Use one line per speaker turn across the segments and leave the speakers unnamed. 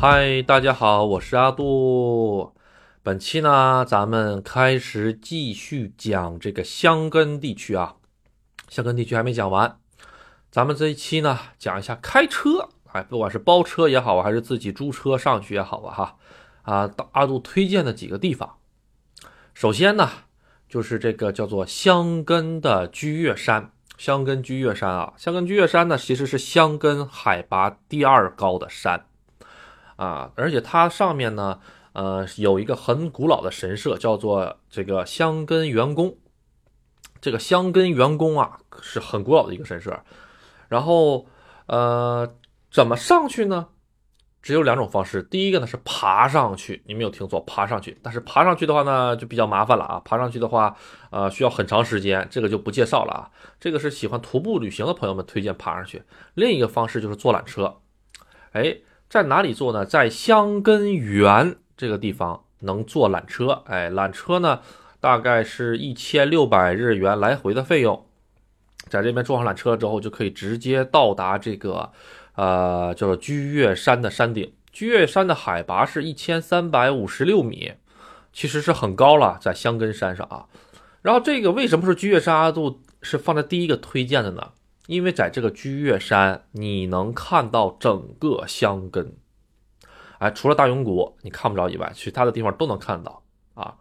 嗨，大家好，我是阿杜。本期呢，咱们开始继续讲这个香根地区啊。香根地区还没讲完，咱们这一期呢，讲一下开车。哎，不管是包车也好，还是自己租车上去也好啊，哈啊，阿杜推荐的几个地方。首先呢，就是这个叫做香根的居岳山。香根居岳山啊，香根居岳山呢，其实是香根海拔第二高的山。啊，而且它上面呢，呃，有一个很古老的神社，叫做这个香根元宫。这个香根元宫啊，是很古老的一个神社。然后，呃，怎么上去呢？只有两种方式。第一个呢是爬上去，你没有听错，爬上去。但是爬上去的话呢，就比较麻烦了啊。爬上去的话，呃，需要很长时间，这个就不介绍了啊。这个是喜欢徒步旅行的朋友们推荐爬上去。另一个方式就是坐缆车，哎。在哪里坐呢？在香根园这个地方能坐缆车，哎，缆车呢大概是一千六百日元来回的费用，在这边坐上缆车之后，就可以直接到达这个，呃，叫做居岳山的山顶。居岳山的海拔是一千三百五十六米，其实是很高了，在香根山上啊。然后这个为什么是居岳山阿杜是放在第一个推荐的呢？因为在这个居岳山，你能看到整个香根，哎，除了大永谷你看不着以外，其他的地方都能看到啊。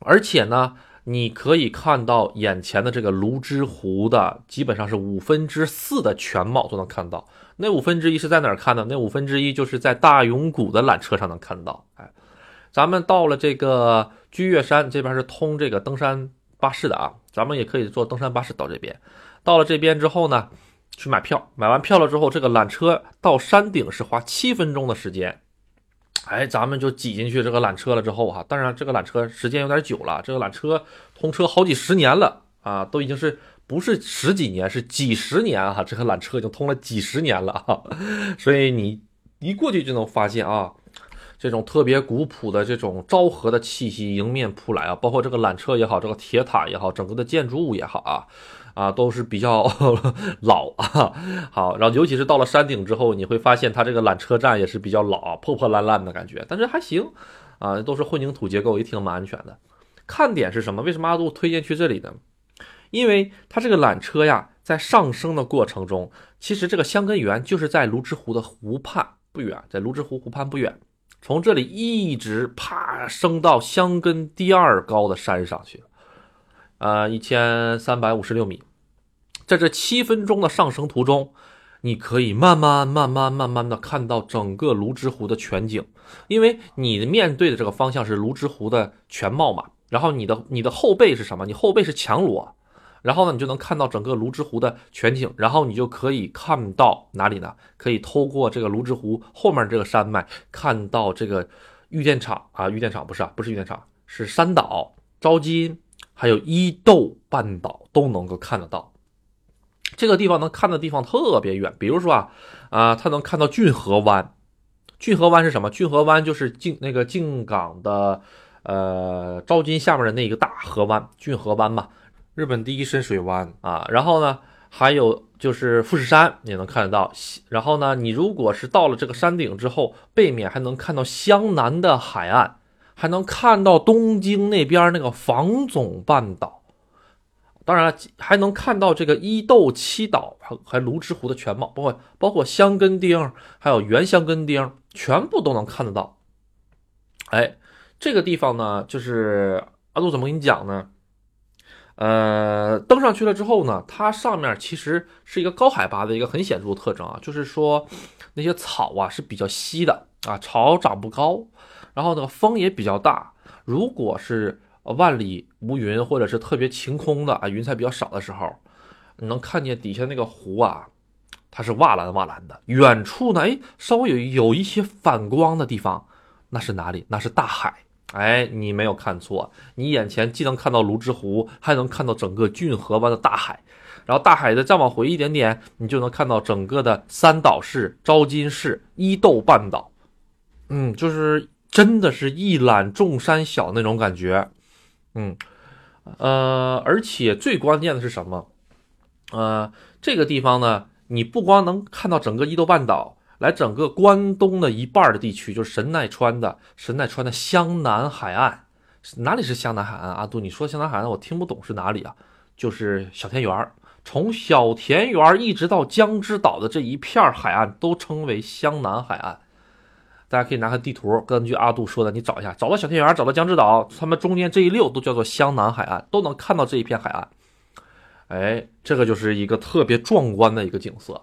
而且呢，你可以看到眼前的这个泸沽湖的基本上是五分之四的全貌都能看到。那五分之一是在哪儿看的？那五分之一就是在大永谷的缆车上能看到。哎，咱们到了这个居岳山这边是通这个登山巴士的啊，咱们也可以坐登山巴士到这边。到了这边之后呢，去买票。买完票了之后，这个缆车到山顶是花七分钟的时间。哎，咱们就挤进去这个缆车了之后哈，当然这个缆车时间有点久了，这个缆车通车好几十年了啊，都已经是不是十几年，是几十年啊，这个缆车已经通了几十年了啊，所以你一过去就能发现啊，这种特别古朴的这种昭和的气息迎面扑来啊，包括这个缆车也好，这个铁塔也好，整个的建筑物也好啊。啊，都是比较 老啊。好，然后尤其是到了山顶之后，你会发现它这个缆车站也是比较老、破破烂烂的感觉，但是还行啊，都是混凝土结构，也挺蛮安全的。看点是什么？为什么阿杜推荐去这里呢？因为它这个缆车呀，在上升的过程中，其实这个香根园就是在泸沽湖的湖畔不远，在泸沽湖湖畔不远，从这里一直啪升到香根第二高的山上去。呃，一千三百五十六米，在这七分钟的上升途中，你可以慢慢、慢慢、慢慢的看到整个泸沽湖的全景，因为你面对的这个方向是泸沽湖的全貌嘛。然后你的你的后背是什么？你后背是强罗，然后呢，你就能看到整个泸沽湖的全景，然后你就可以看到哪里呢？可以透过这个泸沽湖后面这个山脉，看到这个玉电厂啊，玉电厂不是啊，不是玉电厂，是山岛招金。还有伊豆半岛都能够看得到，这个地方能看的地方特别远。比如说啊，啊，它能看到骏河湾。骏河湾是什么？骏河湾就是靖那个靖港的，呃，招金下面的那个大河湾，骏河湾嘛，日本第一深水湾啊。然后呢，还有就是富士山也能看得到。然后呢，你如果是到了这个山顶之后，背面还能看到湘南的海岸。还能看到东京那边那个房总半岛，当然还能看到这个伊豆七岛还还泸之湖的全貌，包括包括香根町，还有原香根町，全部都能看得到。哎，这个地方呢，就是阿杜怎么跟你讲呢？呃，登上去了之后呢，它上面其实是一个高海拔的一个很显著的特征啊，就是说那些草啊是比较稀的啊，草长不高。然后呢，风也比较大。如果是万里无云，或者是特别晴空的啊，云彩比较少的时候，你能看见底下那个湖啊，它是瓦蓝瓦蓝的。远处呢，哎，稍微有有一些反光的地方，那是哪里？那是大海。哎，你没有看错，你眼前既能看到泸沽湖，还能看到整个骏河湾的大海。然后大海的再往回一点点，你就能看到整个的三岛市、招金市、伊豆半岛。嗯，就是。真的是一览众山小那种感觉，嗯，呃，而且最关键的是什么？呃，这个地方呢，你不光能看到整个伊豆半岛，来整个关东的一半的地区，就是神奈川的神奈川的湘南海岸。哪里是湘南海岸？阿杜，你说湘南海岸，我听不懂是哪里啊？就是小田园，从小田园一直到江之岛的这一片海岸都称为湘南海岸。大家可以拿个地图，根据阿杜说的，你找一下，找到小天园，找到江之岛，他们中间这一溜都叫做湘南海岸，都能看到这一片海岸。哎，这个就是一个特别壮观的一个景色。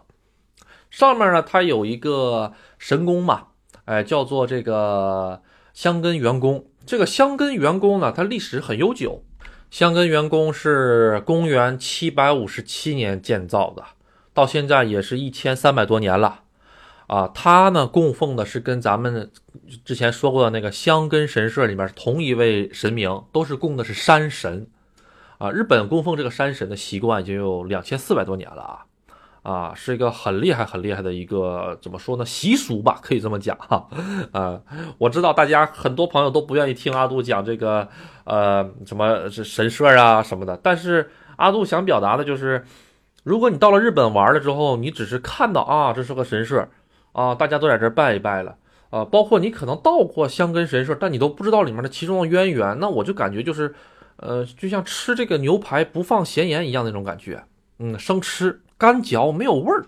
上面呢，它有一个神宫嘛，哎，叫做这个香根元宫。这个香根元宫呢，它历史很悠久。香根元宫是公元七百五十七年建造的，到现在也是一千三百多年了。啊，他呢供奉的是跟咱们之前说过的那个香根神社里面同一位神明，都是供的是山神。啊，日本供奉这个山神的习惯已经有两千四百多年了啊。啊，是一个很厉害、很厉害的一个怎么说呢？习俗吧，可以这么讲哈。啊，我知道大家很多朋友都不愿意听阿杜讲这个，呃，什么是神社啊什么的。但是阿杜想表达的就是，如果你到了日本玩了之后，你只是看到啊，这是个神社啊，大家都在这拜一拜了啊，包括你可能到过香根神社，但你都不知道里面的其中的渊源，那我就感觉就是，呃，就像吃这个牛排不放咸盐一样那种感觉，嗯，生吃。干嚼没有味儿，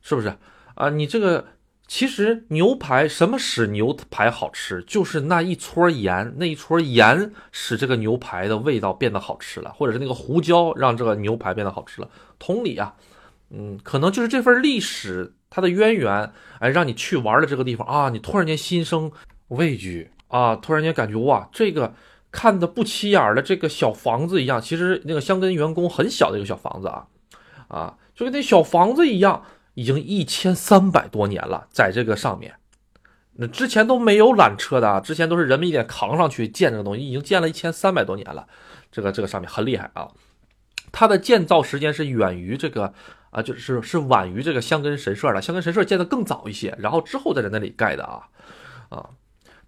是不是啊？你这个其实牛排什么使牛排好吃？就是那一撮盐，那一撮盐使这个牛排的味道变得好吃了，或者是那个胡椒让这个牛排变得好吃了。同理啊，嗯，可能就是这份历史它的渊源，哎，让你去玩了这个地方啊，你突然间心生畏惧啊，突然间感觉哇，这个看的不起眼的这个小房子一样，其实那个香根员工很小的一个小房子啊。啊，就跟那小房子一样，已经一千三百多年了，在这个上面，那之前都没有缆车的，之前都是人们一点扛上去建这个东西，已经建了一千三百多年了，这个这个上面很厉害啊，它的建造时间是远于这个啊，就是是晚于这个香根神社的，香根神社建的更早一些，然后之后再在那里盖的啊，啊，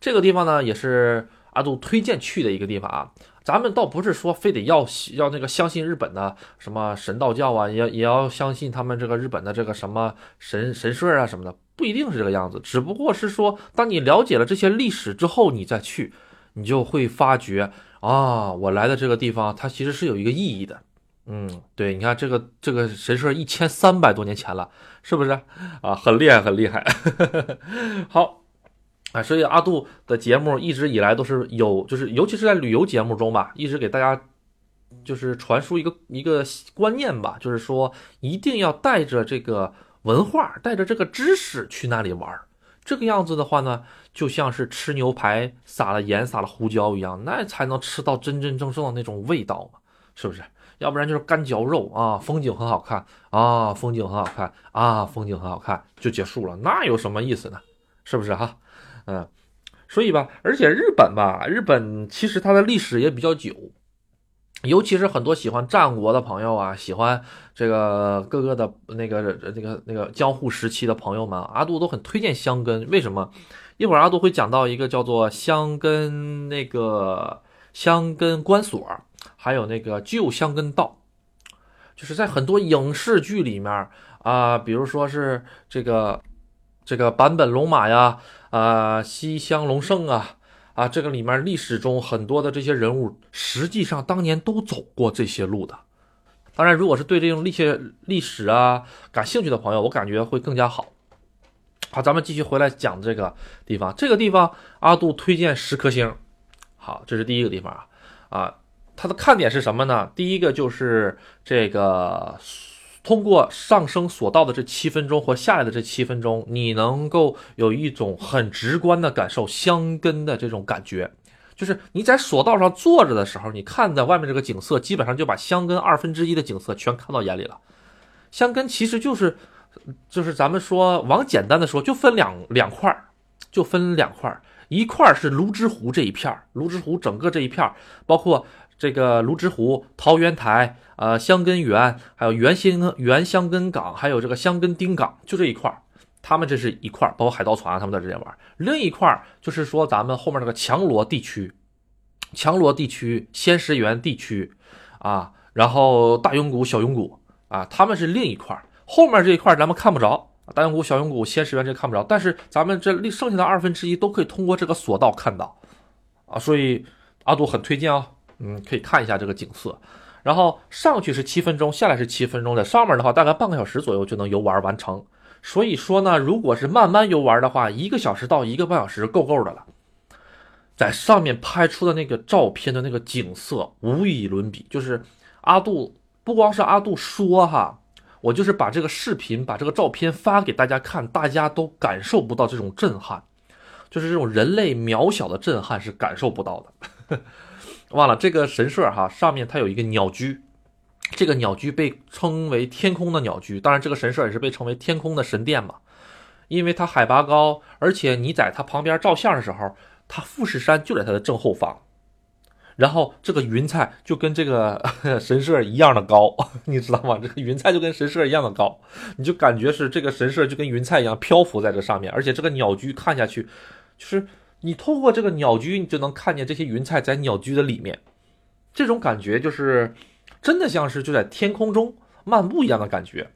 这个地方呢也是阿杜推荐去的一个地方啊。咱们倒不是说非得要要那个相信日本的什么神道教啊，也也要相信他们这个日本的这个什么神神社啊什么的，不一定是这个样子。只不过是说，当你了解了这些历史之后，你再去，你就会发觉啊，我来的这个地方它其实是有一个意义的。嗯，对，你看这个这个神社一千三百多年前了，是不是啊？很厉害，很厉害。好。啊，所以阿杜的节目一直以来都是有，就是尤其是在旅游节目中吧，一直给大家就是传输一个一个观念吧，就是说一定要带着这个文化，带着这个知识去那里玩。这个样子的话呢，就像是吃牛排撒了盐、撒了胡椒一样，那才能吃到真真正正的那种味道嘛，是不是？要不然就是干嚼肉啊，风景很好看啊，风景很好看啊，风景很好看就结束了，那有什么意思呢？是不是哈？嗯，所以吧，而且日本吧，日本其实它的历史也比较久，尤其是很多喜欢战国的朋友啊，喜欢这个各个的那个那个那个江户时期的朋友们，阿杜都很推荐香根。为什么？一会儿阿杜会讲到一个叫做香根那个香根关所，还有那个旧香根道，就是在很多影视剧里面啊，比如说是这个这个坂本龙马呀。啊，西乡隆盛啊，啊，这个里面历史中很多的这些人物，实际上当年都走过这些路的。当然，如果是对这种历史历史啊感兴趣的朋友，我感觉会更加好。好，咱们继续回来讲这个地方。这个地方，阿杜推荐十颗星。好，这是第一个地方啊，啊，它的看点是什么呢？第一个就是这个。通过上升索道的这七分钟和下来的这七分钟，你能够有一种很直观的感受香根的这种感觉，就是你在索道上坐着的时候，你看在外面这个景色，基本上就把香根二分之一的景色全看到眼里了。香根其实就是，就是咱们说往简单的说，就分两两块儿，就分两块儿，一块儿是泸之湖这一片儿，泸之湖整个这一片儿，包括。这个泸之湖、桃源台、呃香根园，还有原新原香根港，还有这个香根丁港，就这一块儿，他们这是一块儿，包括海盗船，他们在这边玩。另一块儿就是说咱们后面那个强罗地区，强罗地区、仙石园地区，啊，然后大永谷、小永谷，啊，他们是另一块儿。后面这一块儿咱们看不着，大永谷、小永谷、仙石园这看不着，但是咱们这剩下的二分之一都可以通过这个索道看到啊，所以阿杜很推荐啊，嗯，可以看一下这个景色。然后上去是七分钟，下来是七分钟，在上面的话大概半个小时左右就能游玩完成。所以说呢，如果是慢慢游玩的话，一个小时到一个半小时够够的了。在上面拍出的那个照片的那个景色无以伦比，就是阿杜不光是阿杜说哈，我就是把这个视频、把这个照片发给大家看，大家都感受不到这种震撼，就是这种人类渺小的震撼是感受不到的。忘了这个神社哈，上面它有一个鸟居，这个鸟居被称为天空的鸟居，当然这个神社也是被称为天空的神殿嘛，因为它海拔高，而且你在它旁边照相的时候。它富士山就在它的正后方，然后这个云彩就跟这个 神社一样的高，你知道吗？这个云彩就跟神社一样的高，你就感觉是这个神社就跟云彩一样漂浮在这上面，而且这个鸟居看下去，就是你透过这个鸟居，你就能看见这些云彩在鸟居的里面，这种感觉就是真的像是就在天空中漫步一样的感觉。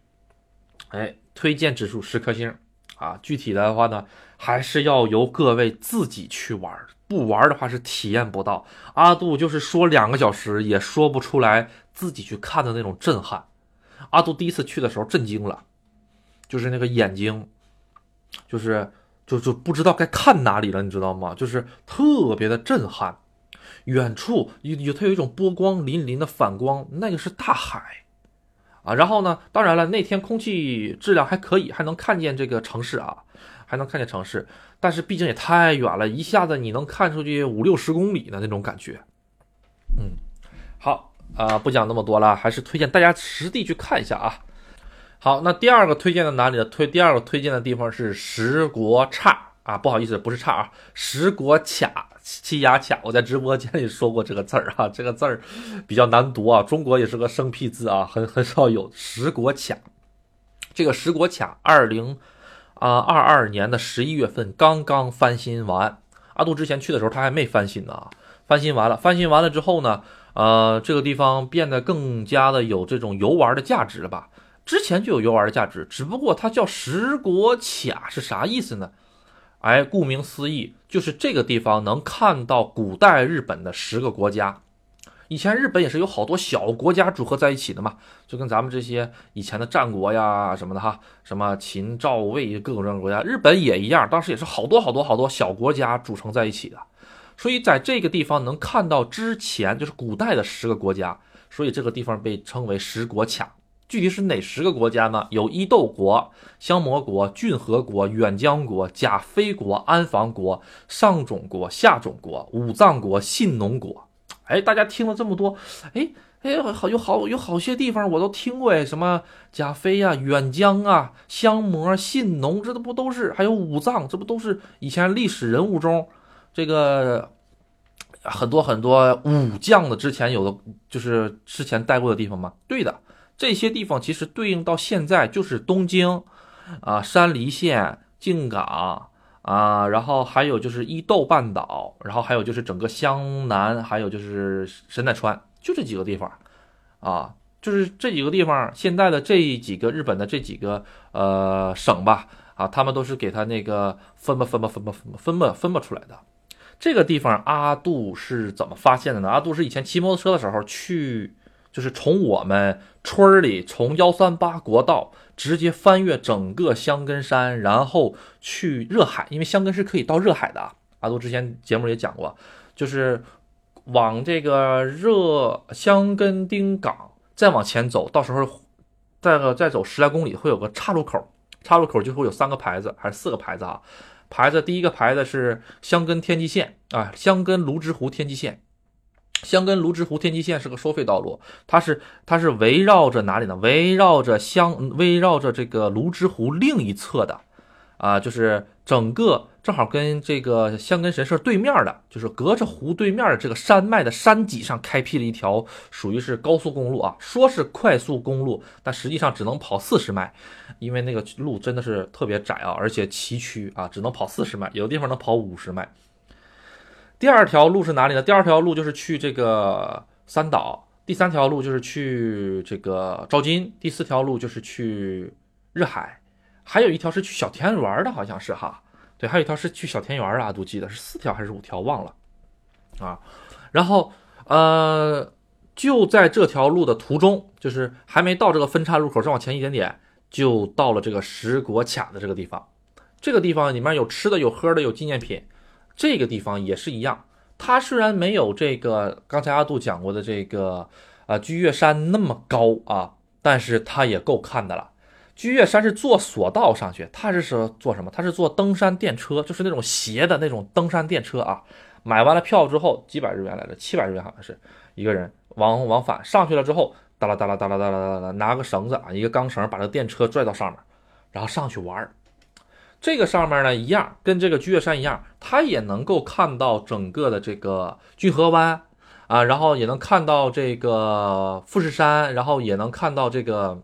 哎，推荐指数十颗星。啊，具体的话呢，还是要由各位自己去玩，不玩的话是体验不到。阿杜就是说两个小时也说不出来自己去看的那种震撼。阿杜第一次去的时候震惊了，就是那个眼睛，就是就就不知道该看哪里了，你知道吗？就是特别的震撼。远处有有它有一种波光粼粼的反光，那个是大海。啊，然后呢？当然了，那天空气质量还可以，还能看见这个城市啊，还能看见城市。但是毕竟也太远了，一下子你能看出去五六十公里的那种感觉。嗯，好啊，不讲那么多了，还是推荐大家实地去看一下啊。好，那第二个推荐的哪里呢？推第二个推荐的地方是石国岔。啊，不好意思，不是差啊，石国卡七牙卡，我在直播间里说过这个字儿啊，这个字儿比较难读啊，中国也是个生僻字啊，很很少有石国卡。这个石国卡，二零啊二二年的十一月份刚刚翻新完，阿杜之前去的时候他还没翻新呢，翻新完了，翻新完了之后呢，呃，这个地方变得更加的有这种游玩的价值了吧？之前就有游玩的价值，只不过它叫石国卡是啥意思呢？哎，顾名思义，就是这个地方能看到古代日本的十个国家。以前日本也是有好多小国家组合在一起的嘛，就跟咱们这些以前的战国呀什么的哈，什么秦赵魏各种各样的国家，日本也一样，当时也是好多好多好多小国家组成在一起的。所以在这个地方能看到之前就是古代的十个国家，所以这个地方被称为十国卡。具体是哪十个国家呢？有伊豆国、香魔国、骏河国、远江国、甲非国、安房国、上种国、下种国、武藏国、信浓国。哎，大家听了这么多，哎哎，好有好有好些地方我都听过哎，什么甲非呀、远江啊、香魔、信浓，这都不都是？还有武藏，这不都是以前历史人物中这个很多很多武将的之前有的，就是之前待过的地方吗？对的。这些地方其实对应到现在就是东京，啊，山梨县、静冈啊，然后还有就是伊豆半岛，然后还有就是整个湘南，还有就是神奈川，就这几个地方，啊，就是这几个地方，现在的这几个日本的这几个呃省吧，啊，他们都是给他那个分吧分吧分吧分吧分吧分吧出来的。这个地方阿杜是怎么发现的呢？阿杜是以前骑摩托车的时候去。就是从我们村里，从幺三八国道直接翻越整个香根山，然后去热海，因为香根是可以到热海的啊。阿杜之前节目也讲过，就是往这个热香根丁港再往前走，到时候再个再走十来公里会有个岔路口，岔路口就会有三个牌子还是四个牌子啊？牌子第一个牌子是香根天际线啊，香根泸沽湖天际线。香根泸沽湖天际线是个收费道路，它是它是围绕着哪里呢？围绕着香，围绕着这个泸沽湖另一侧的，啊，就是整个正好跟这个香根神社对面的，就是隔着湖对面的这个山脉的山脊上开辟了一条属于是高速公路啊，说是快速公路，但实际上只能跑四十迈，因为那个路真的是特别窄啊，而且崎岖啊，只能跑四十迈，有的地方能跑五十迈。第二条路是哪里呢？第二条路就是去这个三岛，第三条路就是去这个昭金，第四条路就是去日海，还有一条是去小田园的，好像是哈。对，还有一条是去小田园啊，都记得是四条还是五条，忘了啊。然后呃，就在这条路的途中，就是还没到这个分岔路口，再往前一点点，就到了这个石国卡的这个地方。这个地方里面有吃的、有喝的、有纪念品。这个地方也是一样，它虽然没有这个刚才阿杜讲过的这个啊居岳山那么高啊，但是它也够看的了。居岳山是坐索道上去，它是说坐什么？它是坐登山电车，就是那种斜的那种登山电车啊。买完了票之后，几百日元来着，七百日元好像是一个人往往返上去了之后，哒啦哒啦哒啦哒啦哒啦，拿个绳子啊，一个钢绳把这电车拽到上面，然后上去玩儿。这个上面呢一样，跟这个居岳山一样，它也能够看到整个的这个骏河湾啊，然后也能看到这个富士山，然后也能看到这个，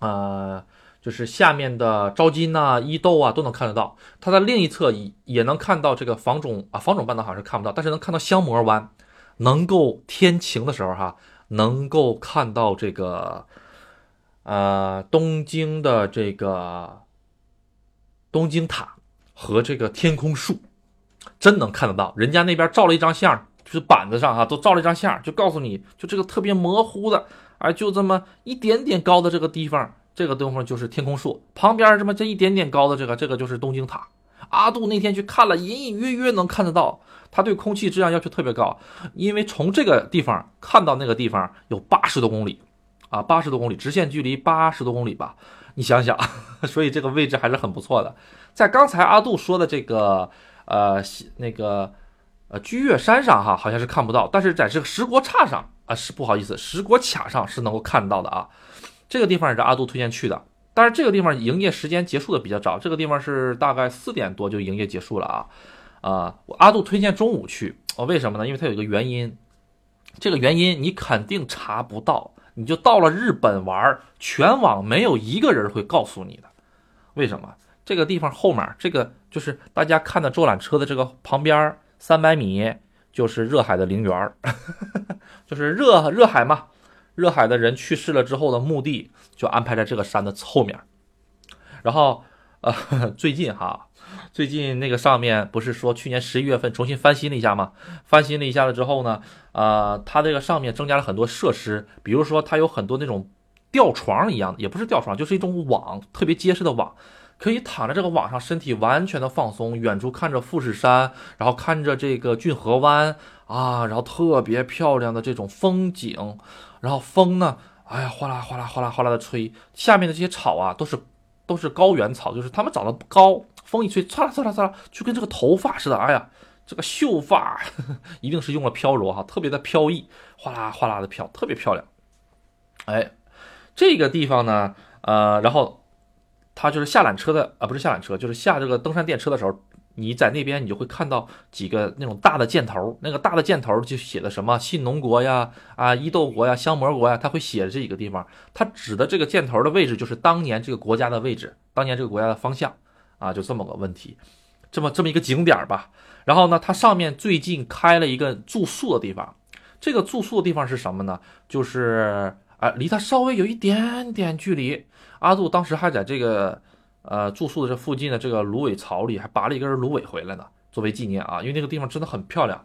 呃，就是下面的招金呐、伊豆啊都能看得到。它的另一侧也也能看到这个房种啊，房种半岛好像是看不到，但是能看到香模湾，能够天晴的时候哈，能够看到这个，呃，东京的这个。东京塔和这个天空树，真能看得到。人家那边照了一张相，就是板子上哈都照了一张相，就告诉你就这个特别模糊的，哎，就这么一点点高的这个地方，这个地方就是天空树旁边这么这一点点高的这个，这个就是东京塔。阿杜那天去看了，隐隐约约能看得到。他对空气质量要求特别高，因为从这个地方看到那个地方有八十多公里，啊，八十多公里，直线距离八十多公里吧。你想想，所以这个位置还是很不错的。在刚才阿杜说的这个呃那个呃居岳山上哈，好像是看不到，但是在这个石国岔上啊，是不好意思，石国卡上是能够看到的啊。这个地方也是阿杜推荐去的，但是这个地方营业时间结束的比较早，这个地方是大概四点多就营业结束了啊。啊，阿杜推荐中午去，哦，为什么呢？因为它有一个原因，这个原因你肯定查不到。你就到了日本玩，全网没有一个人会告诉你的，为什么？这个地方后面这个就是大家看的坐缆车的这个旁边三百米就是热海的陵园，就是热热海嘛，热海的人去世了之后的墓地就安排在这个山的后面，然后呃 最近哈。最近那个上面不是说去年十一月份重新翻新了一下吗？翻新了一下了之后呢，呃，它这个上面增加了很多设施，比如说它有很多那种吊床一样的，也不是吊床，就是一种网，特别结实的网，可以躺在这个网上，身体完全的放松，远处看着富士山，然后看着这个骏河湾啊，然后特别漂亮的这种风景，然后风呢，哎呀，哗啦哗啦哗啦哗啦的吹，下面的这些草啊，都是都是高原草，就是它们长得不高。风一吹，唰啦唰啦唰啦，就跟这个头发似的。哎呀，这个秀发呵呵 一定是用了飘柔哈，特别的飘逸，哗啦哗啦的飘，特别漂亮。哎，这个地方呢，呃，然后它就是下缆车的啊，不是下缆车，就是下这个登山电车的时候，你在那边你就会看到几个那种大的箭头，那个大的箭头就写的什么信浓国呀、啊伊豆国呀、香模国呀，它会写的这几个地方，它指的这个箭头的位置就是当年这个国家的位置，当年这个国家的方向。啊，就这么个问题，这么这么一个景点吧。然后呢，它上面最近开了一个住宿的地方。这个住宿的地方是什么呢？就是啊，离它稍微有一点点距离。阿杜当时还在这个呃住宿的这附近的这个芦苇草里，还拔了一根芦苇回来呢，作为纪念啊。因为那个地方真的很漂亮。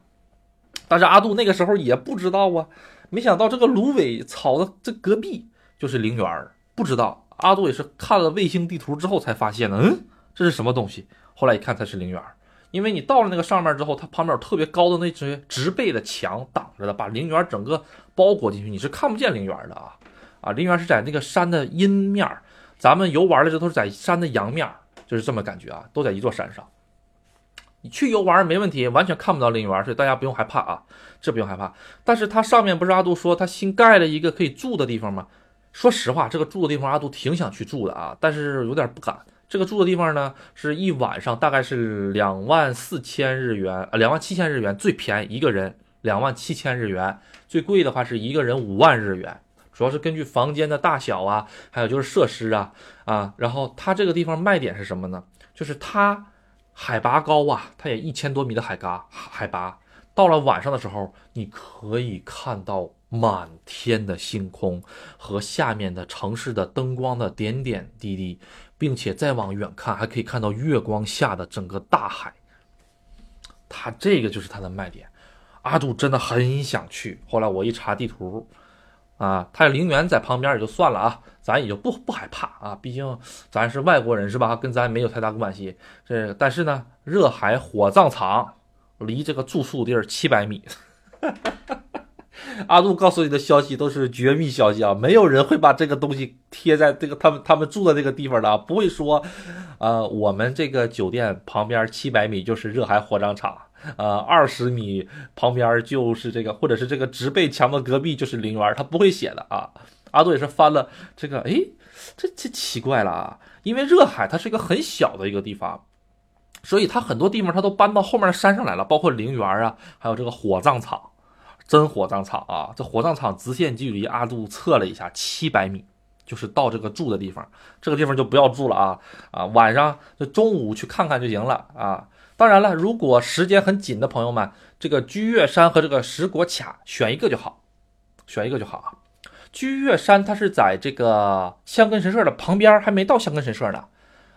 但是阿杜那个时候也不知道啊，没想到这个芦苇草的这隔壁就是陵园，不知道。阿杜也是看了卫星地图之后才发现的，嗯。这是什么东西？后来一看，它是陵园，因为你到了那个上面之后，它旁边有特别高的那些植被的墙挡着的，把陵园整个包裹进去，你是看不见陵园的啊！啊，陵园是在那个山的阴面，咱们游玩的这都是在山的阳面，就是这么感觉啊，都在一座山上。你去游玩没问题，完全看不到陵园，所以大家不用害怕啊，这不用害怕。但是它上面不是阿杜说他新盖了一个可以住的地方吗？说实话，这个住的地方阿杜挺想去住的啊，但是有点不敢。这个住的地方呢，是一晚上大概是两万四千日元，呃，两万七千日元最便宜一个人两万七千日元，最贵的话是一个人五万日元，主要是根据房间的大小啊，还有就是设施啊啊，然后它这个地方卖点是什么呢？就是它海拔高啊，它也一千多米的海拔海拔，到了晚上的时候，你可以看到满天的星空和下面的城市的灯光的点点滴滴，并且再往远看，还可以看到月光下的整个大海。它这个就是它的卖点。阿杜真的很想去，后来我一查地图，啊，它陵园在旁边也就算了啊，咱也就不不害怕啊，毕竟咱是外国人是吧？跟咱没有太大关系。这但是呢，热海火葬场离这个住宿地儿七百米。阿杜告诉你的消息都是绝密消息啊，没有人会把这个东西贴在这个他们他们住的这个地方的，不会说，呃，我们这个酒店旁边七百米就是热海火葬场，呃，二十米旁边就是这个，或者是这个植被墙的隔壁就是陵园，他不会写的啊。阿杜也是翻了这个，哎，这这奇怪了啊，因为热海它是一个很小的一个地方，所以它很多地方它都搬到后面山上来了，包括陵园啊，还有这个火葬场。真火葬场啊！这火葬场直线距离阿杜测了一下，七百米，就是到这个住的地方。这个地方就不要住了啊啊！晚上就中午去看看就行了啊。当然了，如果时间很紧的朋友们，这个居岳山和这个石国卡选一个就好，选一个就好啊。居岳山它是在这个香根神社的旁边，还没到香根神社呢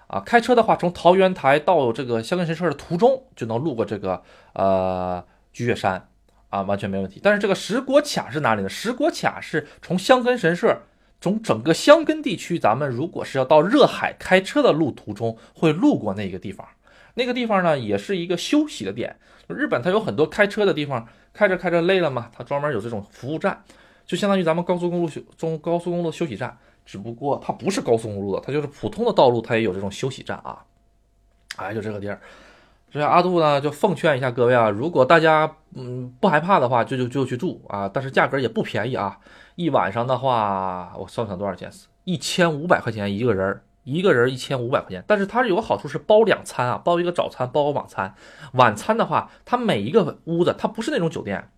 啊。开车的话，从桃源台到这个香根神社的途中就能路过这个呃居岳山。啊，完全没问题。但是这个石果卡是哪里呢？石果卡是从香根神社，从整个香根地区，咱们如果是要到热海开车的路途中，会路过那个地方。那个地方呢，也是一个休息的点。日本它有很多开车的地方，开着开着累了嘛，它专门有这种服务站，就相当于咱们高速公路休中高速公路休息站，只不过它不是高速公路的，它就是普通的道路，它也有这种休息站啊。哎，就这个地儿。所以阿杜呢，就奉劝一下各位啊，如果大家嗯不害怕的话，就就就去住啊，但是价格也不便宜啊，一晚上的话，我算算多少钱？一千五百块钱一个人，一个人一千五百块钱。但是它有个好处是包两餐啊，包一个早餐，包个晚餐。晚餐的话，它每一个屋子它不是那种酒店。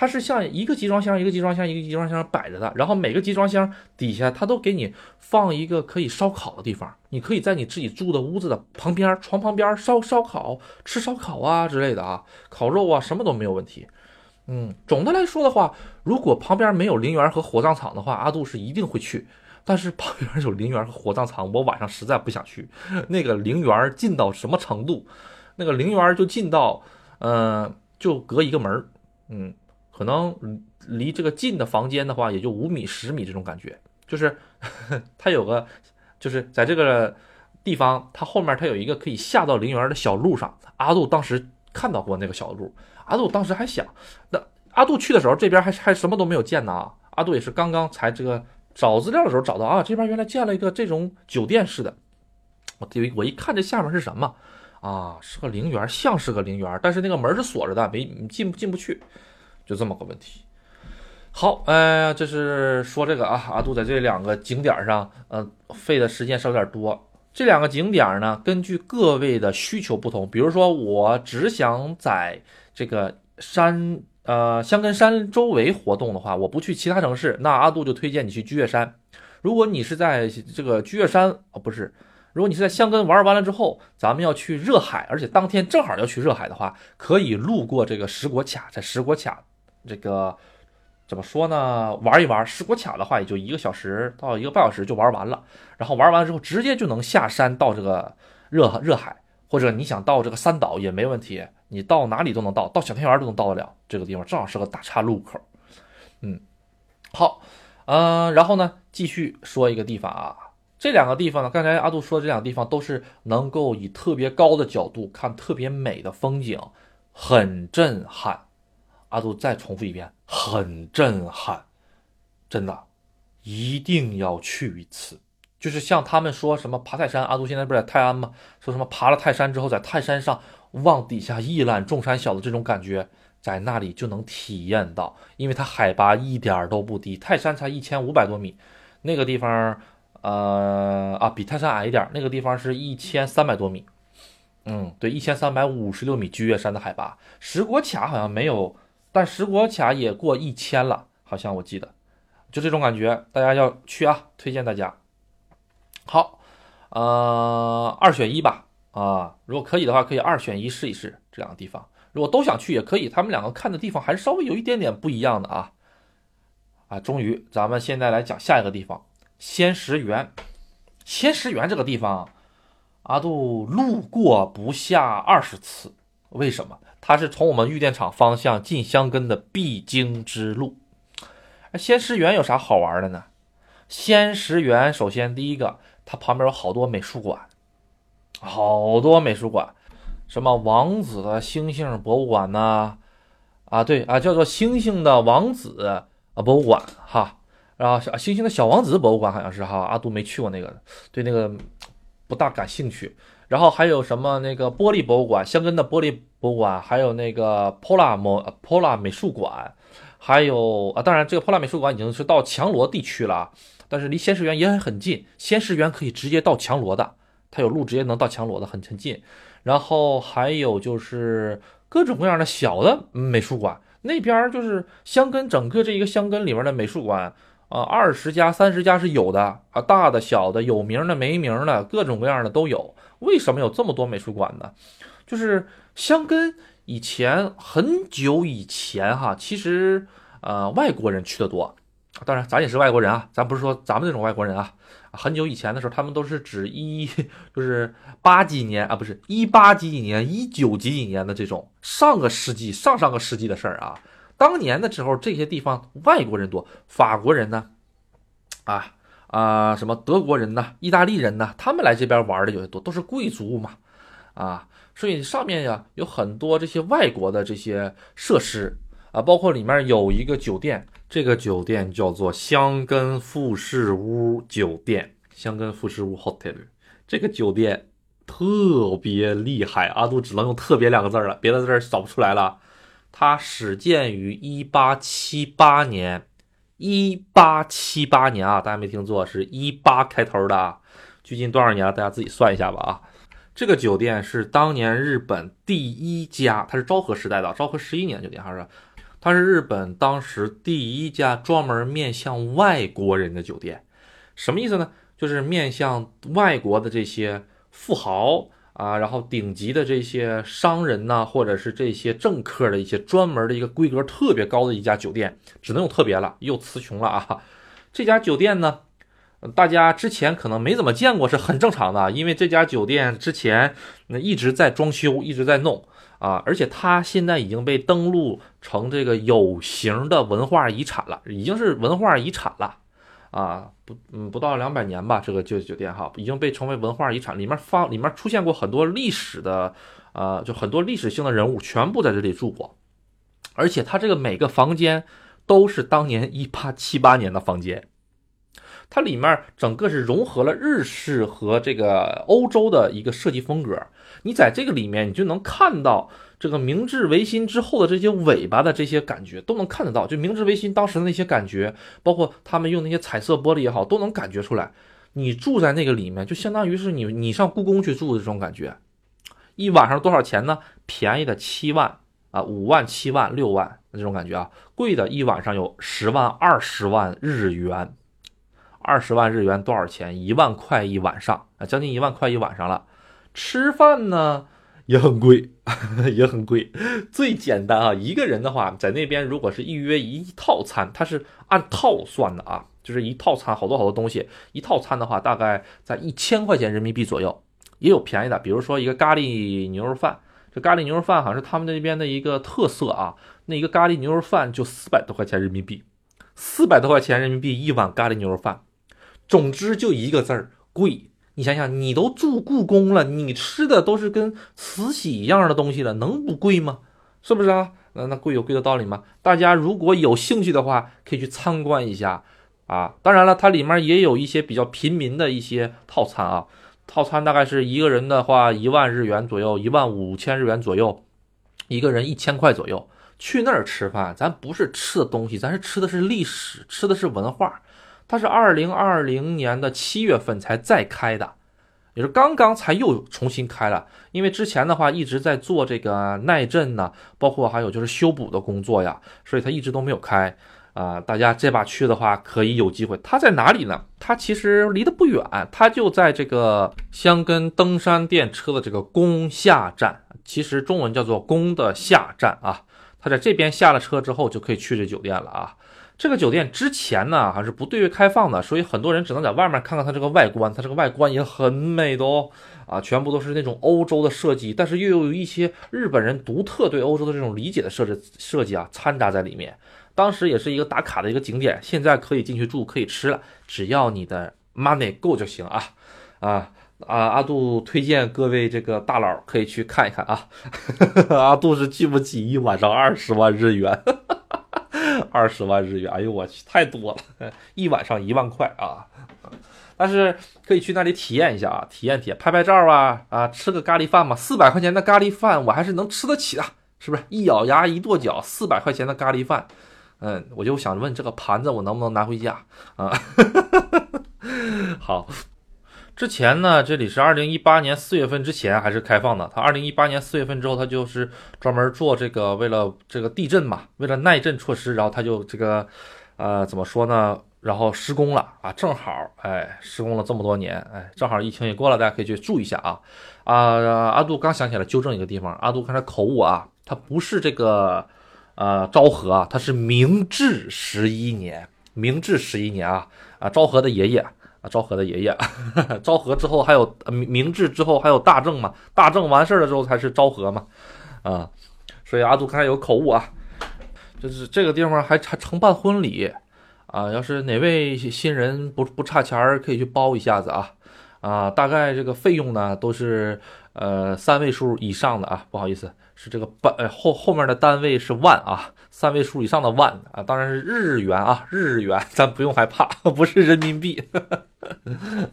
它是像一个集装箱一个集装箱一个集装箱摆着的，然后每个集装箱底下它都给你放一个可以烧烤的地方，你可以在你自己住的屋子的旁边床旁边烧烧烤吃烧烤啊之类的啊，烤肉啊什么都没有问题。嗯，总的来说的话，如果旁边没有陵园和火葬场的话，阿杜是一定会去。但是旁边有陵园和火葬场，我晚上实在不想去。那个陵园近到什么程度？那个陵园就近到，嗯，就隔一个门儿嗯。可能离这个近的房间的话，也就五米、十米这种感觉。就是 它有个，就是在这个地方，它后面它有一个可以下到陵园的小路上。阿杜当时看到过那个小路，阿杜当时还想，那阿杜去的时候，这边还还什么都没有建呢。阿杜也是刚刚才这个找资料的时候找到啊，这边原来建了一个这种酒店式的。我我一看这下面是什么啊？是个陵园，像是个陵园，但是那个门是锁着的，没进进不去。就这么个问题。好，呃，这是说这个啊，阿杜在这两个景点上，呃，费的时间稍有点多。这两个景点呢，根据各位的需求不同，比如说我只想在这个山，呃，香根山周围活动的话，我不去其他城市，那阿杜就推荐你去居月山。如果你是在这个居月山，哦，不是。如果你是在香根玩完了之后，咱们要去热海，而且当天正好要去热海的话，可以路过这个石国卡，在石国卡这个怎么说呢？玩一玩石果卡的话，也就一个小时到一个半小时就玩完了。然后玩完之后，直接就能下山到这个热热海，或者你想到这个三岛也没问题，你到哪里都能到，到小天园都能到得了。这个地方正好是个大岔路口。嗯，好，嗯，然后呢，继续说一个地方啊。这两个地方呢，刚才阿杜说的这两个地方都是能够以特别高的角度看特别美的风景，很震撼。阿杜再重复一遍，很震撼，真的，一定要去一次。就是像他们说什么爬泰山，阿杜现在不是在泰安吗？说什么爬了泰山之后，在泰山上望底下一览众山小的这种感觉，在那里就能体验到，因为它海拔一点都不低，泰山才一千五百多米，那个地方。呃啊，比泰山矮一点，那个地方是一千三百多米。嗯，对，一千三百五十六米，居岳山的海拔。石国卡好像没有，但石国卡也过一千了，好像我记得。就这种感觉，大家要去啊，推荐大家。好，呃，二选一吧。啊，如果可以的话，可以二选一试一试这两个地方。如果都想去也可以，他们两个看的地方还是稍微有一点点不一样的啊。啊，终于咱们现在来讲下一个地方——仙石园。仙石园这个地方，阿杜路过不下二十次。为什么？它是从我们玉电厂方向进香根的必经之路。仙石园有啥好玩的呢？仙石园首先第一个，它旁边有好多美术馆，好多美术馆，什么王子的星星博物馆呐，啊对啊，叫做星星的王子啊博物馆哈，然后星星的小王子博物馆好像是哈，阿杜没去过那个，对那个不大感兴趣。然后还有什么那个玻璃博物馆，香根的玻璃博物馆，还有那个 Pola 模 Pola 美术馆，还有啊，当然这个 Pola 美术馆已经是到强罗地区了，但是离仙石园也很很近，仙石园可以直接到强罗的，它有路直接能到强罗的，很很近。然后还有就是各种各样的小的美术馆，那边就是香根整个这一个香根里面的美术馆。啊，二十家、三十家是有的啊，大的、小的，有名的、没名的，各种各样的都有。为什么有这么多美术馆呢？就是香根以前很久以前哈，其实呃外国人去的多。当然，咱也是外国人啊，咱不是说咱们这种外国人啊。很久以前的时候，他们都是指一 就是八几年啊，不是一八几几年、一九几几年的这种上个世纪、上上个世纪的事儿啊。当年的时候，这些地方外国人多，法国人呢，啊啊，什么德国人呢，意大利人呢，他们来这边玩的有些多，都是贵族嘛，啊，所以上面呀有很多这些外国的这些设施啊，包括里面有一个酒店，这个酒店叫做香根富士屋酒店，香根富士屋 hotel，这个酒店特别厉害，阿杜只能用“特别”两个字了，别的字找不出来了。它始建于一八七八年，一八七八年啊，大家没听错，是一八开头的。距今多少年了？大家自己算一下吧啊。这个酒店是当年日本第一家，它是昭和时代的，昭和十一年酒店还是？它是日本当时第一家专门面向外国人的酒店。什么意思呢？就是面向外国的这些富豪。啊，然后顶级的这些商人呢，或者是这些政客的一些专门的一个规格特别高的一家酒店，只能用特别了，又词穷了啊。这家酒店呢，大家之前可能没怎么见过，是很正常的，因为这家酒店之前那一直在装修，一直在弄啊，而且它现在已经被登录成这个有形的文化遗产了，已经是文化遗产了。啊，嗯，不到两百年吧，这个酒酒店哈，已经被成为文化遗产。里面放，里面出现过很多历史的，呃，就很多历史性的人物，全部在这里住过。而且它这个每个房间都是当年一八七八年的房间，它里面整个是融合了日式和这个欧洲的一个设计风格。你在这个里面，你就能看到。这个明治维新之后的这些尾巴的这些感觉都能看得到，就明治维新当时的那些感觉，包括他们用那些彩色玻璃也好，都能感觉出来。你住在那个里面，就相当于是你你上故宫去住的这种感觉。一晚上多少钱呢？便宜的七万啊，五万、七万、六万这种感觉啊。贵的一晚上有十万、二十万日元，二十万日元多少钱？一万块一晚上啊，将近一万块一晚上了。吃饭呢？也很贵，也很贵。最简单啊，一个人的话，在那边如果是预约一套餐，它是按套算的啊，就是一套餐好多好多东西，一套餐的话大概在一千块钱人民币左右。也有便宜的，比如说一个咖喱牛肉饭，这咖喱牛肉饭好像是他们那边的一个特色啊。那一个咖喱牛肉饭就四百多块钱人民币，四百多块钱人民币一碗咖喱牛肉饭。总之就一个字儿，贵。你想想，你都住故宫了，你吃的都是跟慈禧一样的东西了，能不贵吗？是不是啊？那那贵有贵的道理吗？大家如果有兴趣的话，可以去参观一下啊。当然了，它里面也有一些比较平民的一些套餐啊。套餐大概是一个人的话，一万日元左右，一万五千日元左右，一个人一千块左右。去那儿吃饭，咱不是吃的东西，咱是吃的是历史，吃的是文化。它是二零二零年的七月份才再开的，也是刚刚才又重新开了。因为之前的话一直在做这个耐震呢，包括还有就是修补的工作呀，所以它一直都没有开啊。大家这把去的话可以有机会。它在哪里呢？它其实离得不远，它就在这个香根登山电车的这个宫下站，其实中文叫做宫的下站啊。它在这边下了车之后就可以去这酒店了啊。这个酒店之前呢还是不对外开放的，所以很多人只能在外面看看它这个外观，它这个外观也很美的哦，啊，全部都是那种欧洲的设计，但是又有一些日本人独特对欧洲的这种理解的设置设计啊掺杂在里面。当时也是一个打卡的一个景点，现在可以进去住，可以吃了，只要你的 money 够就行啊，啊。啊，阿杜推荐各位这个大佬可以去看一看啊。阿杜是记不起一晚上二十万日元，二十万日元，哎呦我去，太多了，一晚上一万块啊。但是可以去那里体验一下啊，体验体验，拍拍照啊啊，吃个咖喱饭嘛，四百块钱的咖喱饭我还是能吃得起的，是不是？一咬牙一跺脚，四百块钱的咖喱饭，嗯，我就想问这个盘子我能不能拿回家啊？好。之前呢，这里是二零一八年四月份之前还是开放的。它二零一八年四月份之后，它就是专门做这个，为了这个地震嘛，为了耐震措施，然后它就这个，呃，怎么说呢？然后施工了啊，正好，哎，施工了这么多年，哎，正好疫情也过了，大家可以去注意一下啊。啊，阿杜刚想起来纠正一个地方，阿杜刚才口误啊，它不是这个，呃，昭和啊，它是明治十一年，明治十一年啊，啊，昭和的爷爷。啊，昭和的爷爷，昭和之后还有明明治之后还有大正嘛？大正完事儿了之后才是昭和嘛？啊，所以阿杜看有口误啊，就是这个地方还还承办婚礼啊，要是哪位新人不不差钱儿，可以去包一下子啊啊，大概这个费用呢都是呃三位数以上的啊，不好意思。是这个半呃后后面的单位是万啊，三位数以上的万啊，当然是日元啊，日元咱不用害怕，不是人民币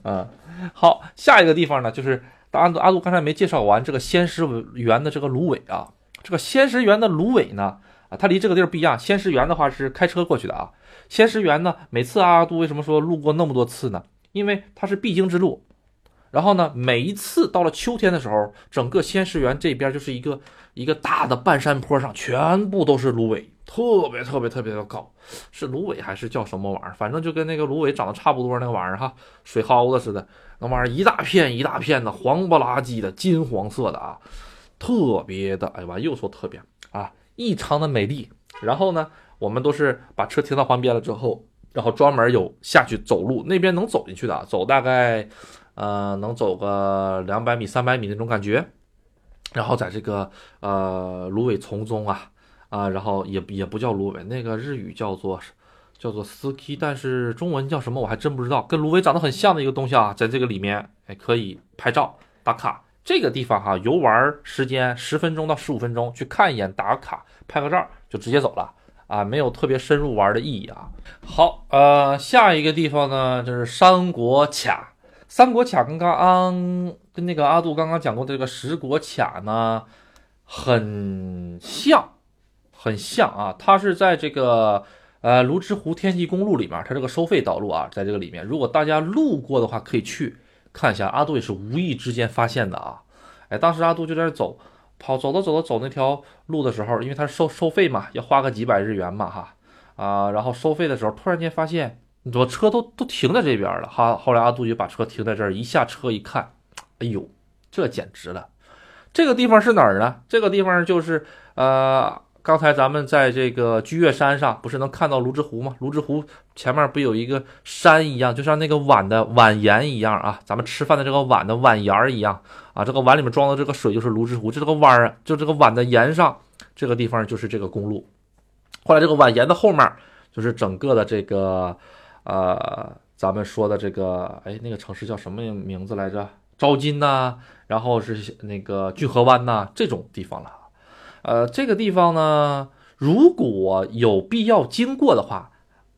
啊。好，下一个地方呢，就是阿杜阿杜刚才没介绍完这个仙石园的这个芦苇啊，这个仙石园的芦苇呢啊，它离这个地儿不一样，仙石园的话是开车过去的啊，仙石园呢，每次阿杜为什么说路过那么多次呢？因为它是必经之路。然后呢，每一次到了秋天的时候，整个仙石园这边就是一个一个大的半山坡上，全部都是芦苇，特别特别特别的高，是芦苇还是叫什么玩意儿？反正就跟那个芦苇长得差不多那个玩意儿哈，水蒿子似的，那玩意儿一大片一大片的，黄不拉几的，金黄色的啊，特别的，哎呀妈，又说特别啊，异常的美丽。然后呢，我们都是把车停到旁边了之后，然后专门有下去走路，那边能走进去的，走大概。呃，能走个两百米、三百米那种感觉，然后在这个呃芦苇丛中啊啊，然后也也不叫芦苇，那个日语叫做叫做斯 k 但是中文叫什么我还真不知道。跟芦苇长得很像的一个东西啊，在这个里面哎可以拍照打卡。这个地方哈，游玩时间十分钟到十五分钟，去看一眼打卡拍个照就直接走了啊，没有特别深入玩的意义啊。好，呃，下一个地方呢就是三国卡。三国卡刚刚跟那个阿杜刚刚讲过的这个十国卡呢，很像，很像啊。它是在这个呃泸沽湖天际公路里面，它这个收费道路啊，在这个里面。如果大家路过的话，可以去看一下。阿杜也是无意之间发现的啊。哎，当时阿杜就在那走，跑走着走着走那条路的时候，因为它收收费嘛，要花个几百日元嘛哈啊。然后收费的时候，突然间发现。我车都都停在这边了，哈。后来阿杜就把车停在这儿，一下车一看，哎呦，这简直了！这个地方是哪儿呢？这个地方就是呃，刚才咱们在这个居岳山上，不是能看到泸沽湖吗？泸沽湖前面不有一个山一样，就像那个碗的碗沿一样啊，咱们吃饭的这个碗的碗沿儿一样啊。这个碗里面装的这个水就是泸沽湖，就这个碗儿，就这个碗的沿上这个地方就是这个公路。后来这个碗沿的后面就是整个的这个。呃，咱们说的这个，哎，那个城市叫什么名字来着？招金呐，然后是那个聚河湾呐，这种地方了。呃，这个地方呢，如果有必要经过的话，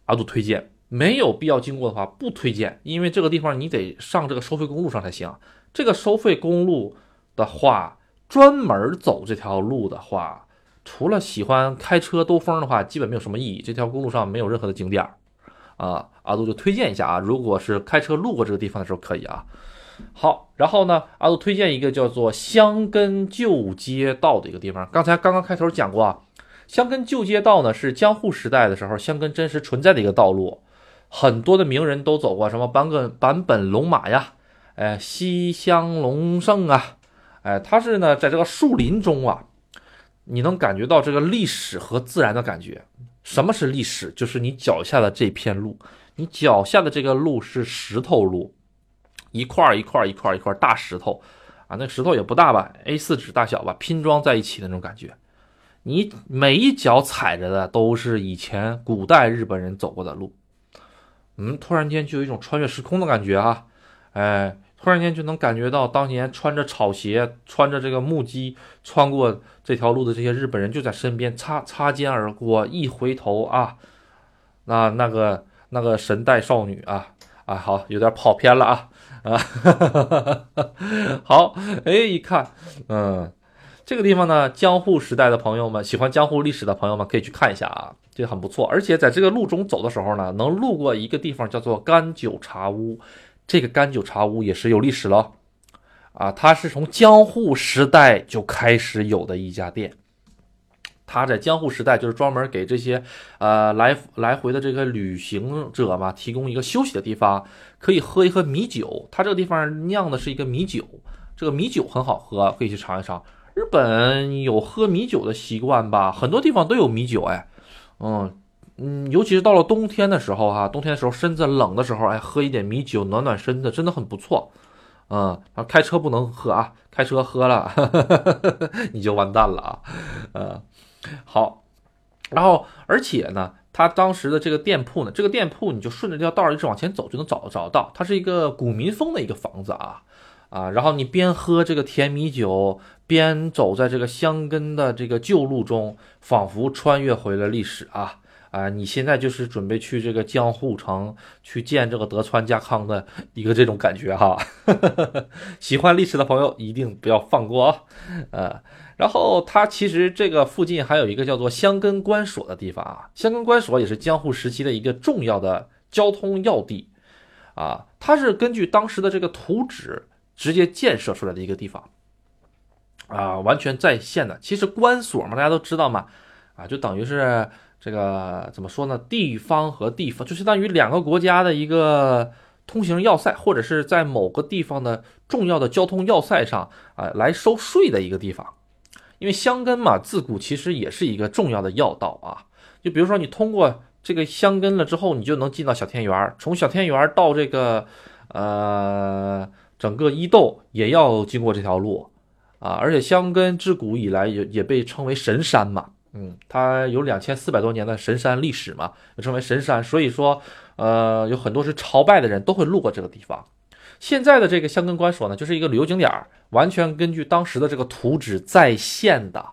阿杜推荐；没有必要经过的话，不推荐。因为这个地方你得上这个收费公路上才行。这个收费公路的话，专门走这条路的话，除了喜欢开车兜风的话，基本没有什么意义。这条公路上没有任何的景点儿。啊，阿杜就推荐一下啊，如果是开车路过这个地方的时候可以啊。好，然后呢，阿杜推荐一个叫做香根旧街道的一个地方。刚才刚刚开头讲过啊，香根旧街道呢是江户时代的时候香根真实存在的一个道路，很多的名人都走过，什么坂本坂本龙马呀，哎，西乡隆盛啊，哎，它是呢在这个树林中啊，你能感觉到这个历史和自然的感觉。什么是历史？就是你脚下的这片路，你脚下的这个路是石头路，一块一块一块一块大石头啊，那石头也不大吧，A4 纸大小吧，拼装在一起的那种感觉。你每一脚踩着的都是以前古代日本人走过的路，嗯，突然间就有一种穿越时空的感觉啊，哎。突然间就能感觉到，当年穿着草鞋、穿着这个木屐穿过这条路的这些日本人就在身边擦擦肩而过。一回头啊，那那个那个神代少女啊啊，好，有点跑偏了啊啊，好，哎，一看，嗯，这个地方呢，江户时代的朋友们，喜欢江户历史的朋友们可以去看一下啊，这很不错。而且在这个路中走的时候呢，能路过一个地方叫做甘酒茶屋。这个甘酒茶屋也是有历史了，啊，它是从江户时代就开始有的一家店。它在江户时代就是专门给这些呃来来回的这个旅行者嘛，提供一个休息的地方，可以喝一喝米酒。它这个地方酿的是一个米酒，这个米酒很好喝，可以去尝一尝。日本有喝米酒的习惯吧？很多地方都有米酒，哎，嗯。嗯，尤其是到了冬天的时候哈，冬天的时候身子冷的时候，哎，喝一点米酒暖暖身子，真的很不错。嗯，开车不能喝啊，开车喝了 你就完蛋了啊。呃，好，然后而且呢，他当时的这个店铺呢，这个店铺你就顺着这条道一直往前走就能找找到，它是一个古民风的一个房子啊啊，然后你边喝这个甜米酒，边走在这个香根的这个旧路中，仿佛穿越回了历史啊。啊，你现在就是准备去这个江户城去见这个德川家康的一个这种感觉哈，喜欢历史的朋友一定不要放过啊，呃，然后它其实这个附近还有一个叫做香根关所的地方啊，香根关所也是江户时期的一个重要的交通要地啊，它是根据当时的这个图纸直接建设出来的一个地方啊，完全在线的。其实关所嘛，大家都知道嘛，啊，就等于是。这个怎么说呢？地方和地方就相当于两个国家的一个通行要塞，或者是在某个地方的重要的交通要塞上啊来收税的一个地方。因为香根嘛，自古其实也是一个重要的要道啊。就比如说你通过这个香根了之后，你就能进到小田园，从小田园到这个呃整个伊豆也要经过这条路啊。而且香根自古以来也也被称为神山嘛。嗯，它有两千四百多年的神山历史嘛，又称为神山，所以说，呃，有很多是朝拜的人都会路过这个地方。现在的这个香根关所呢，就是一个旅游景点儿，完全根据当时的这个图纸再现的，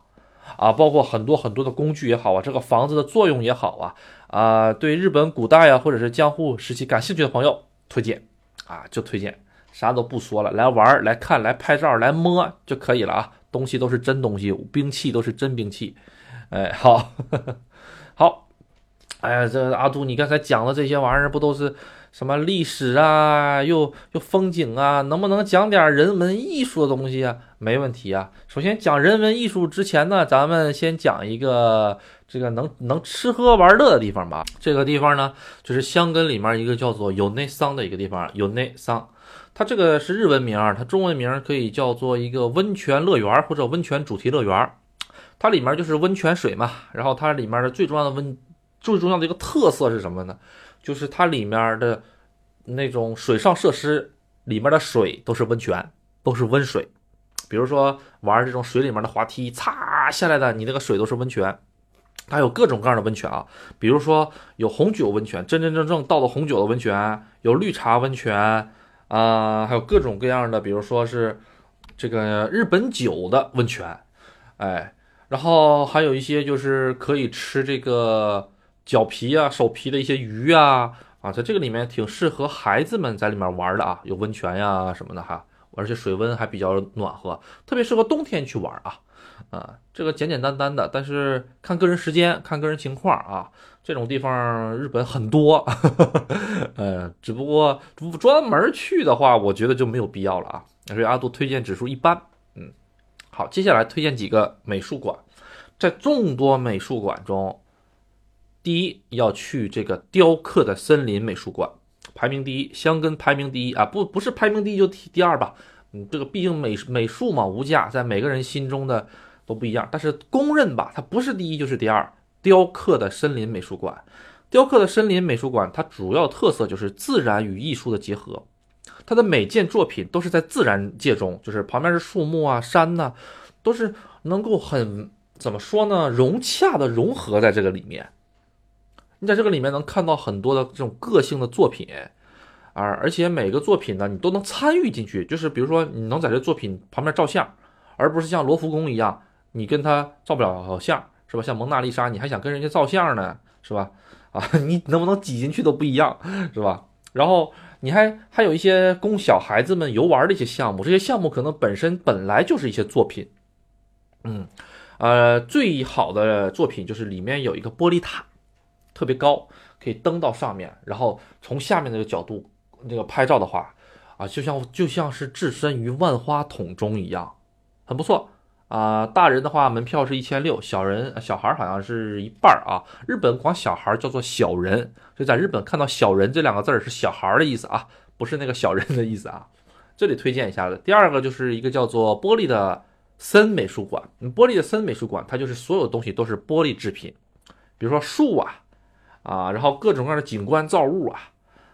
啊，包括很多很多的工具也好啊，这个房子的作用也好啊，啊，对日本古代啊或者是江户时期感兴趣的朋友推荐，啊，就推荐，啥都不说了，来玩儿来看来拍照来摸就可以了啊，东西都是真东西，兵器都是真兵器。哎，好，好，哎呀，这阿杜，你刚才讲的这些玩意儿不都是什么历史啊，又又风景啊？能不能讲点人文艺术的东西啊？没问题啊。首先讲人文艺术之前呢，咱们先讲一个这个能能吃喝玩乐的地方吧。这个地方呢，就是香根里面一个叫做有内桑的一个地方。有内桑，它这个是日文名，它中文名可以叫做一个温泉乐园或者温泉主题乐园。它里面就是温泉水嘛，然后它里面的最重要的温最重要的一个特色是什么呢？就是它里面的那种水上设施里面的水都是温泉，都是温水。比如说玩这种水里面的滑梯，擦下来的你那个水都是温泉。它有各种各样的温泉啊，比如说有红酒温泉，真真正正倒的红酒的温泉，有绿茶温泉啊，还有各种各样的，比如说是这个日本酒的温泉，哎。然后还有一些就是可以吃这个脚皮啊、手皮的一些鱼啊，啊，在这个里面挺适合孩子们在里面玩的啊，有温泉呀什么的哈，而且水温还比较暖和，特别适合冬天去玩啊，啊，这个简简单单的，但是看个人时间、看个人情况啊，这种地方日本很多，呃，只不过专门去的话，我觉得就没有必要了啊，所以阿杜推荐指数一般。好，接下来推荐几个美术馆，在众多美术馆中，第一要去这个雕刻的森林美术馆，排名第一，香根排名第一啊，不不是排名第一就第第二吧，嗯，这个毕竟美美术嘛无价，在每个人心中的都不一样，但是公认吧，它不是第一就是第二，雕刻的森林美术馆。雕刻的森林美术馆，它主要特色就是自然与艺术的结合。它的每件作品都是在自然界中，就是旁边是树木啊、山呐，都是能够很怎么说呢，融洽的融合在这个里面。你在这个里面能看到很多的这种个性的作品，啊，而且每个作品呢，你都能参与进去。就是比如说，你能在这作品旁边照相，而不是像罗浮宫一样，你跟他照不了相，是吧？像蒙娜丽莎，你还想跟人家照相呢，是吧？啊，你能不能挤进去都不一样，是吧？然后你还还有一些供小孩子们游玩的一些项目，这些项目可能本身本来就是一些作品，嗯，呃，最好的作品就是里面有一个玻璃塔。特别高，可以登到上面，然后从下面那个角度，那个拍照的话，啊，就像就像是置身于万花筒中一样，很不错啊。大人的话，门票是一千六，小人小孩好像是一半啊。日本管小孩叫做小人，所以在日本看到小人这两个字儿是小孩的意思啊，不是那个小人的意思啊。这里推荐一下的，第二个就是一个叫做玻璃的森美术馆。玻璃的森美术馆，它就是所有东西都是玻璃制品，比如说树啊。啊，然后各种各样的景观造物啊，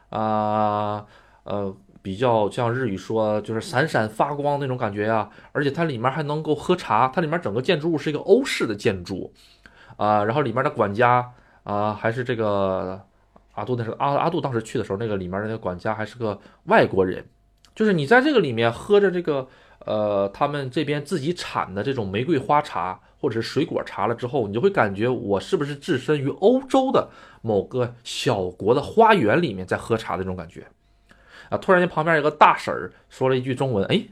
啊，呃，比较像日语说就是闪闪发光那种感觉呀，而且它里面还能够喝茶，它里面整个建筑物是一个欧式的建筑，啊，然后里面的管家啊还是这个阿杜那时阿阿杜当时去的时候，那个里面的那个管家还是个外国人，就是你在这个里面喝着这个呃他们这边自己产的这种玫瑰花茶。或者是水果茶了之后，你就会感觉我是不是置身于欧洲的某个小国的花园里面在喝茶的这种感觉啊！突然间旁边有个大婶儿说了一句中文，哎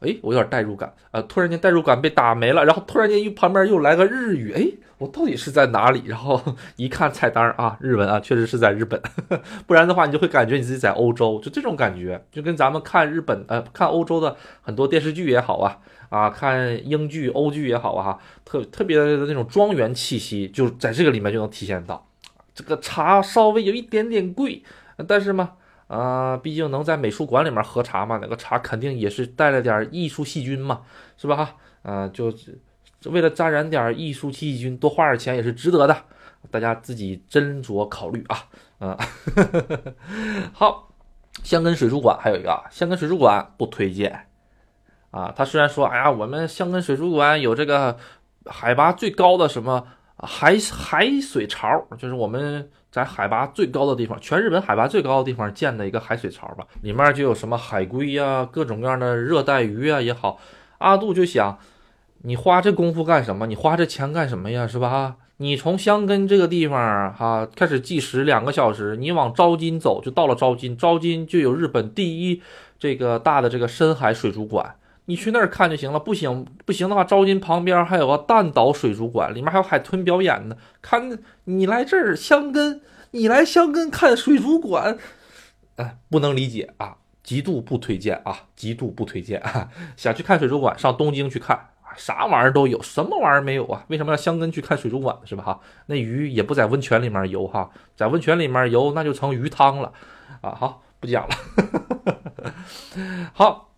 哎，我有点代入感啊！突然间代入感被打没了，然后突然间又旁边又来个日语，哎，我到底是在哪里？然后 一看菜单啊，日文啊，确实是在日本，不然的话你就会感觉你自己在欧洲，就这种感觉，就跟咱们看日本呃看欧洲的很多电视剧也好啊。啊，看英剧、欧剧也好啊，特特别的那种庄园气息，就在这个里面就能体现到。这个茶稍微有一点点贵，但是嘛，啊，毕竟能在美术馆里面喝茶嘛，那个茶肯定也是带了点艺术细菌嘛，是吧？哈，啊，就为了沾染点艺术细菌，多花点钱也是值得的。大家自己斟酌考虑啊。嗯，好，香根水族馆还有一个香根水族馆不推荐。啊，他虽然说，哎呀，我们香根水族馆有这个海拔最高的什么海海水槽，就是我们在海拔最高的地方，全日本海拔最高的地方建的一个海水槽吧，里面就有什么海龟呀，各种各样的热带鱼啊也好。阿杜就想，你花这功夫干什么？你花这钱干什么呀？是吧？你从香根这个地方哈开始计时两个小时，你往招金走就到了招金，招金就有日本第一这个大的这个深海水族馆。你去那儿看就行了，不行不行的话，招金旁边还有个弹岛水族馆，里面还有海豚表演呢。看你来这儿香根，你来香根看水族馆，哎，不能理解啊，极度不推荐啊，极度不推荐。想去看水族馆，上东京去看，啥玩意儿都有，什么玩意儿没有啊？为什么要香根去看水族馆是吧？哈，那鱼也不在温泉里面游哈，在温泉里面游那就成鱼汤了啊。好，不讲了，好。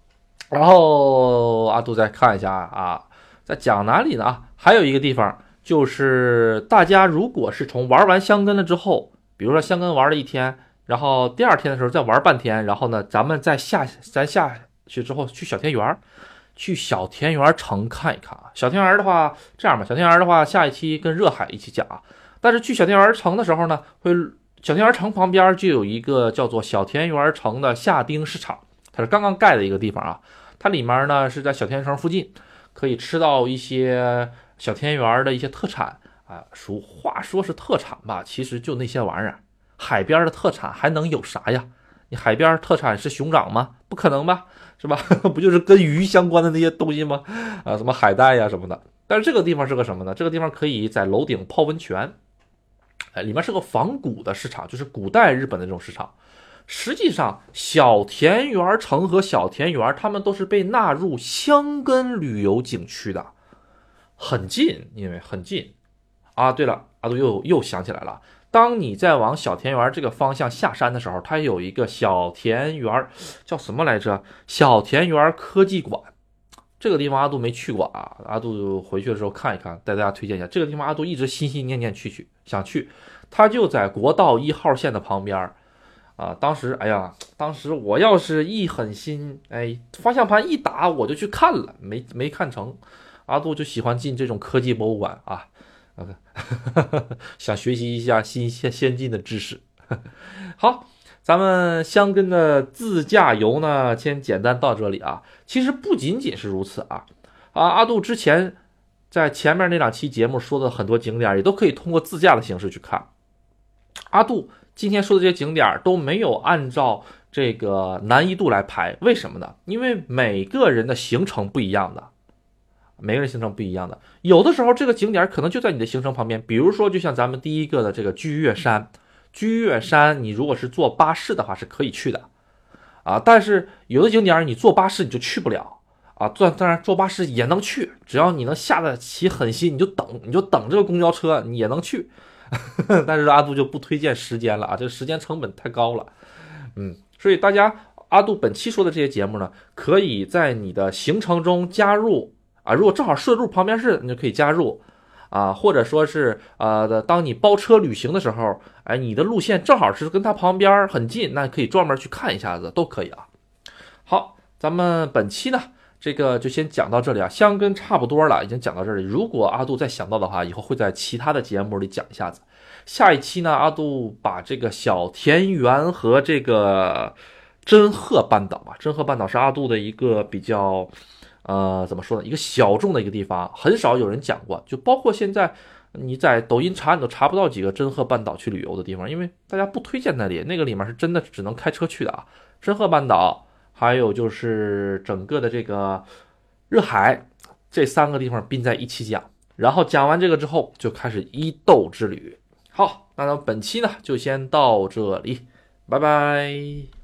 然后阿杜再看一下啊，在讲哪里呢？啊，还有一个地方，就是大家如果是从玩完香根了之后，比如说香根玩了一天，然后第二天的时候再玩半天，然后呢，咱们再下咱下去之后去小田园，去小田园城看一看啊。小田园的话，这样吧，小田园的话，下一期跟热海一起讲啊。但是去小田园城的时候呢，会小田园城旁边就有一个叫做小田园城的下町市场。它是刚刚盖的一个地方啊，它里面呢是在小天城附近，可以吃到一些小田园的一些特产啊。俗话说是特产吧，其实就那些玩意儿。海边的特产还能有啥呀？你海边特产是熊掌吗？不可能吧，是吧？不就是跟鱼相关的那些东西吗？啊，什么海带呀什么的。但是这个地方是个什么呢？这个地方可以在楼顶泡温泉，哎，里面是个仿古的市场，就是古代日本的这种市场。实际上，小田园城和小田园，他们都是被纳入箱根旅游景区的，很近，因为很近。啊，对了，阿杜又又想起来了，当你在往小田园这个方向下山的时候，它有一个小田园，叫什么来着？小田园科技馆。这个地方阿杜没去过啊，阿杜回去的时候看一看，带大家推荐一下。这个地方阿杜一直心心念念去去想去，它就在国道一号线的旁边儿啊。当时哎呀，当时我要是一狠心，哎，方向盘一打我就去看了，没没看成。阿杜就喜欢进这种科技博物馆啊，想学习一下新先先进的知识。好。咱们香根的自驾游呢，先简单到这里啊。其实不仅仅是如此啊，啊，阿杜之前在前面那两期节目说的很多景点，也都可以通过自驾的形式去看。阿杜今天说的这些景点都没有按照这个难易度来排，为什么呢？因为每个人的行程不一样的，每个人行程不一样的，有的时候这个景点可能就在你的行程旁边，比如说就像咱们第一个的这个居岳山。居岳山，你如果是坐巴士的话是可以去的，啊，但是有的景点你坐巴士你就去不了啊。坐当然坐巴士也能去，只要你能下得起狠心，你就等，你就等这个公交车，你也能去。但是阿杜就不推荐时间了啊，这个时间成本太高了。嗯，所以大家阿杜本期说的这些节目呢，可以在你的行程中加入啊，如果正好顺路旁边是，你就可以加入。啊，或者说是呃，当你包车旅行的时候，哎，你的路线正好是跟它旁边很近，那可以专门去看一下子，都可以啊。好，咱们本期呢，这个就先讲到这里啊，香根差不多了，已经讲到这里。如果阿杜再想到的话，以后会在其他的节目里讲一下子。下一期呢，阿杜把这个小田园和这个真鹤半岛吧，真鹤半岛是阿杜的一个比较。呃，怎么说呢？一个小众的一个地方，很少有人讲过。就包括现在，你在抖音查，你都查不到几个真鹤半岛去旅游的地方，因为大家不推荐那里。那个里面是真的只能开车去的啊。真鹤半岛，还有就是整个的这个热海，这三个地方并在一起讲。然后讲完这个之后，就开始伊豆之旅。好，那咱们本期呢就先到这里，拜拜。